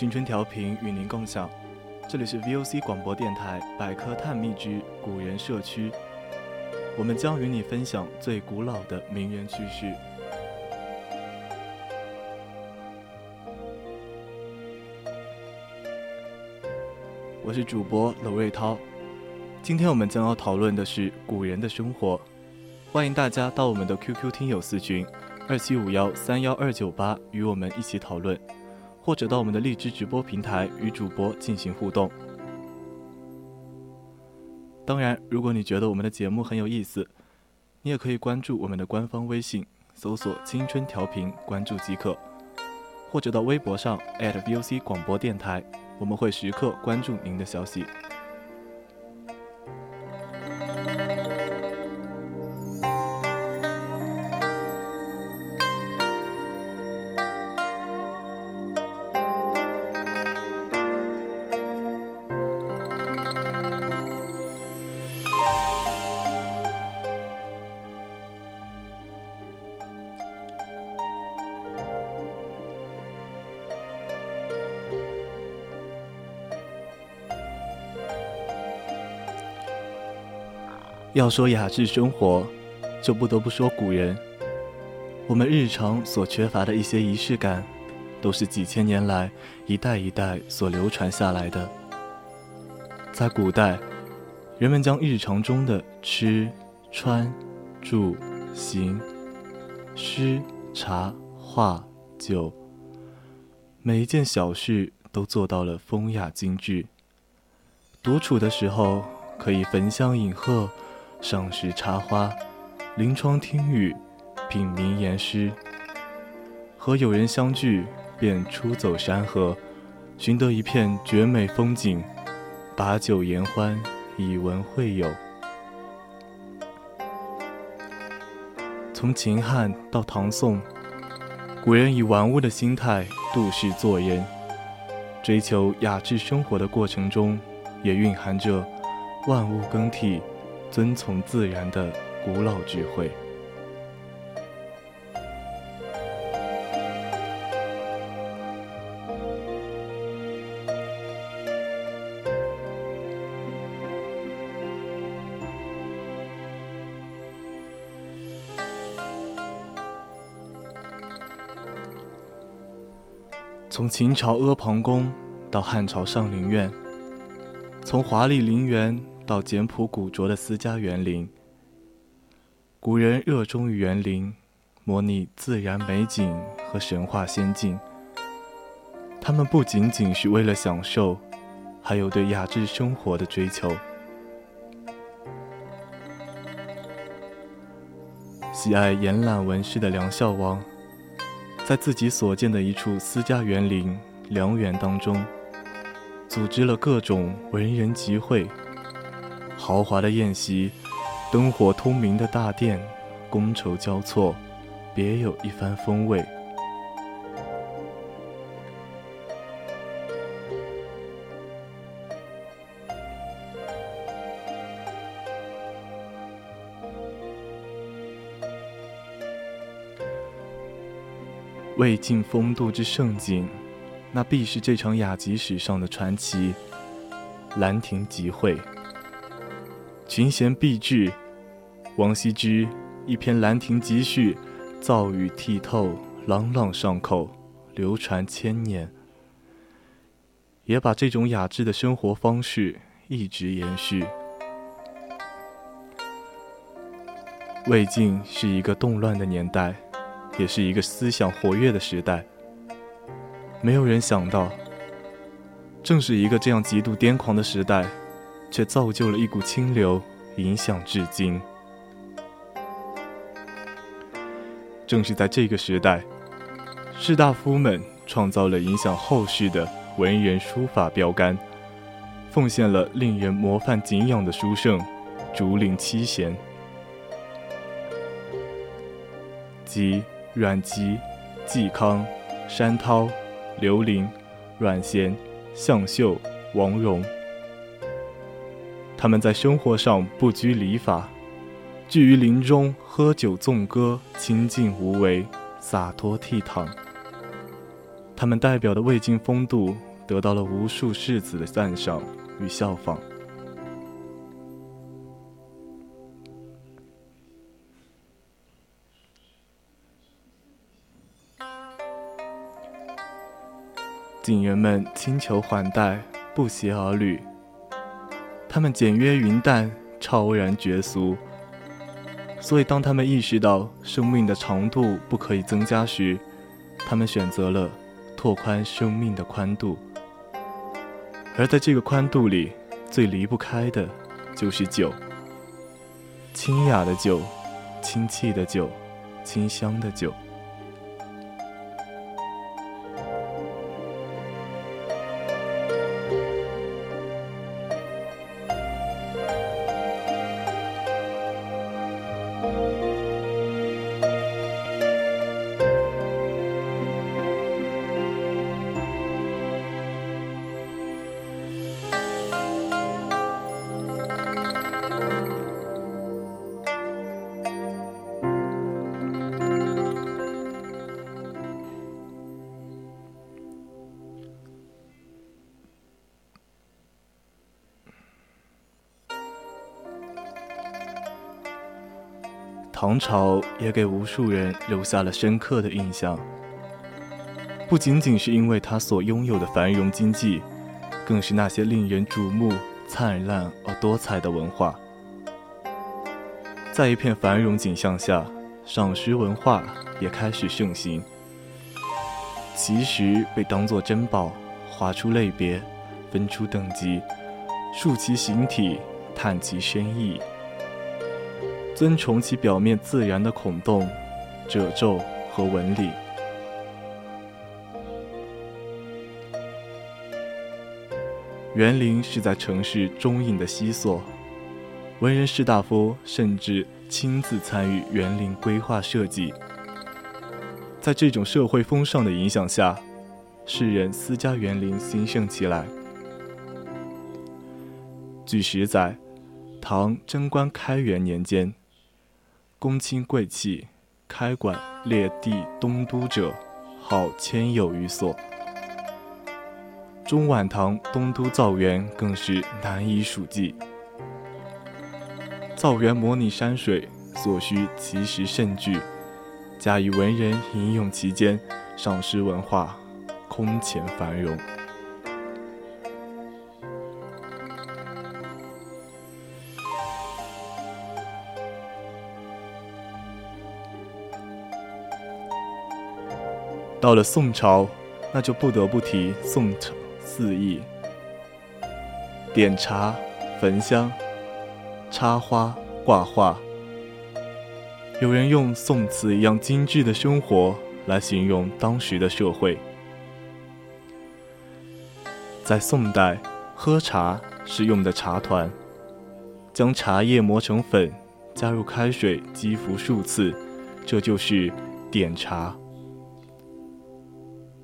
青春调频与您共享，这里是 VOC 广播电台百科探秘之古人社区，我们将与你分享最古老的名人趣事。我是主播娄瑞涛，今天我们将要讨论的是古人的生活，欢迎大家到我们的 QQ 听友四群二七五幺三幺二九八与我们一起讨论。或者到我们的荔枝直播平台与主播进行互动。当然，如果你觉得我们的节目很有意思，你也可以关注我们的官方微信，搜索“青春调频”，关注即可；或者到微博上 @VOC 广播电台，我们会时刻关注您的消息。要说雅致生活，就不得不说古人。我们日常所缺乏的一些仪式感，都是几千年来一代一代所流传下来的。在古代，人们将日常中的吃、穿、住、行、诗、茶、画、酒，每一件小事都做到了风雅精致。独处的时候，可以焚香饮鹤。上石插花，临窗听雨，品名言诗。和友人相聚，便出走山河，寻得一片绝美风景，把酒言欢，以文会友。从秦汉到唐宋，古人以玩物的心态度世做人，追求雅致生活的过程中，也蕴含着万物更替。遵从自然的古老智慧。从秦朝阿房宫到汉朝上林苑，从华丽陵园。到简朴古拙的私家园林，古人热衷于园林，模拟自然美景和神话仙境。他们不仅仅是为了享受，还有对雅致生活的追求。喜爱延揽文饰的梁孝王，在自己所建的一处私家园林梁园当中，组织了各种文人集会。豪华的宴席，灯火通明的大殿，觥筹交错，别有一番风味。魏晋风度之盛景，那必是这场雅集史上的传奇——兰亭集会。群贤毕至，王羲之一篇《兰亭集序》，造语剔透，朗朗上口，流传千年。也把这种雅致的生活方式一直延续。魏晋是一个动乱的年代，也是一个思想活跃的时代。没有人想到，正是一个这样极度癫狂的时代，却造就了一股清流，影响至今。正是在这个时代，士大夫们创造了影响后世的文人书法标杆，奉献了令人模范敬仰的书圣竹林七贤。即阮籍、嵇康、山涛、刘伶、阮咸、向秀、王戎。他们在生活上不拘礼法，聚于林中喝酒纵歌，清静无为，洒脱倜傥。他们代表的魏晋风度，得到了无数世子的赞赏与效仿。景人们轻裘缓带，不携儿履。他们简约云淡，超然绝俗。所以，当他们意识到生命的长度不可以增加时，他们选择了拓宽生命的宽度。而在这个宽度里，最离不开的，就是酒。清雅的酒，清气的酒，清香的酒。唐朝也给无数人留下了深刻的印象，不仅仅是因为它所拥有的繁荣经济，更是那些令人瞩目、灿烂而多彩的文化。在一片繁荣景象下，赏识文化也开始盛行。奇石被当作珍宝，划出类别，分出等级，述其形体，探其深意。尊崇其表面自然的孔洞、褶皱和纹理。园林是在城市中隐的西所，文人士大夫甚至亲自参与园林规划设计。在这种社会风尚的影响下，世人私家园林兴盛起来。据史载，唐贞观开元年间。公卿贵戚开馆列地东都者，号千有余所。中晚唐东都造园更是难以数计。造园模拟山水，所需奇石甚巨，加以文人吟咏其间，赏识文化空前繁荣。到了宋朝，那就不得不提宋朝四艺：点茶、焚香、插花、挂画。有人用宋词一样精致的生活来形容当时的社会。在宋代，喝茶是用的茶团，将茶叶磨成粉，加入开水击服数次，这就是点茶。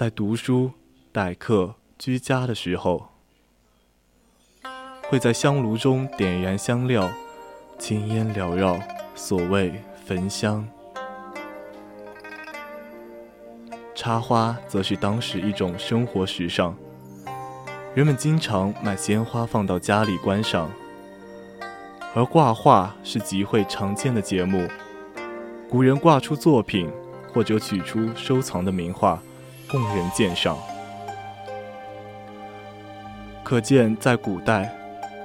在读书、待客、居家的时候，会在香炉中点燃香料，青烟缭绕，所谓焚香。插花则是当时一种生活时尚，人们经常买鲜花放到家里观赏。而挂画是集会常见的节目，古人挂出作品，或者取出收藏的名画。供人鉴赏。可见，在古代，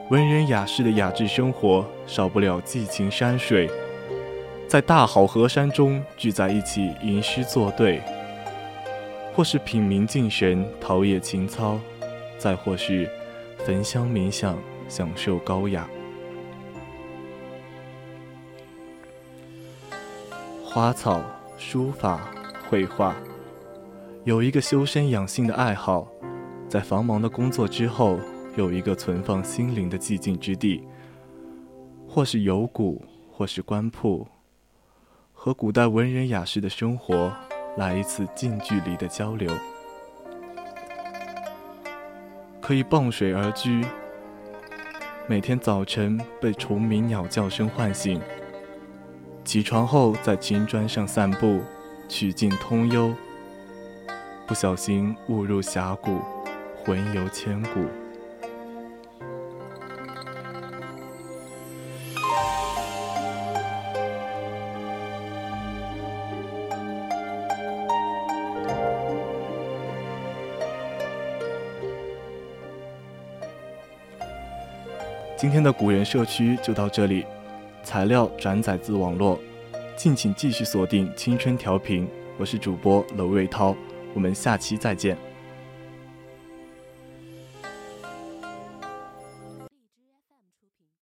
文人雅士的雅致生活少不了寄情山水，在大好河山中聚在一起吟诗作对，或是品茗敬神、陶冶情操，再或是焚香冥想、享受高雅。花草、书法、绘画，有一个修身养性的爱好，在繁忙的工作之后，有一个存放心灵的寂静之地，或是游古，或是观瀑，和古代文人雅士的生活来一次近距离的交流，可以傍水而居，每天早晨被虫鸣鸟叫声唤醒。起床后，在青砖上散步，曲径通幽，不小心误入峡谷，魂游千古。今天的古人社区就到这里。材料转载自网络，敬请继续锁定青春调频，我是主播娄瑞涛，我们下期再见。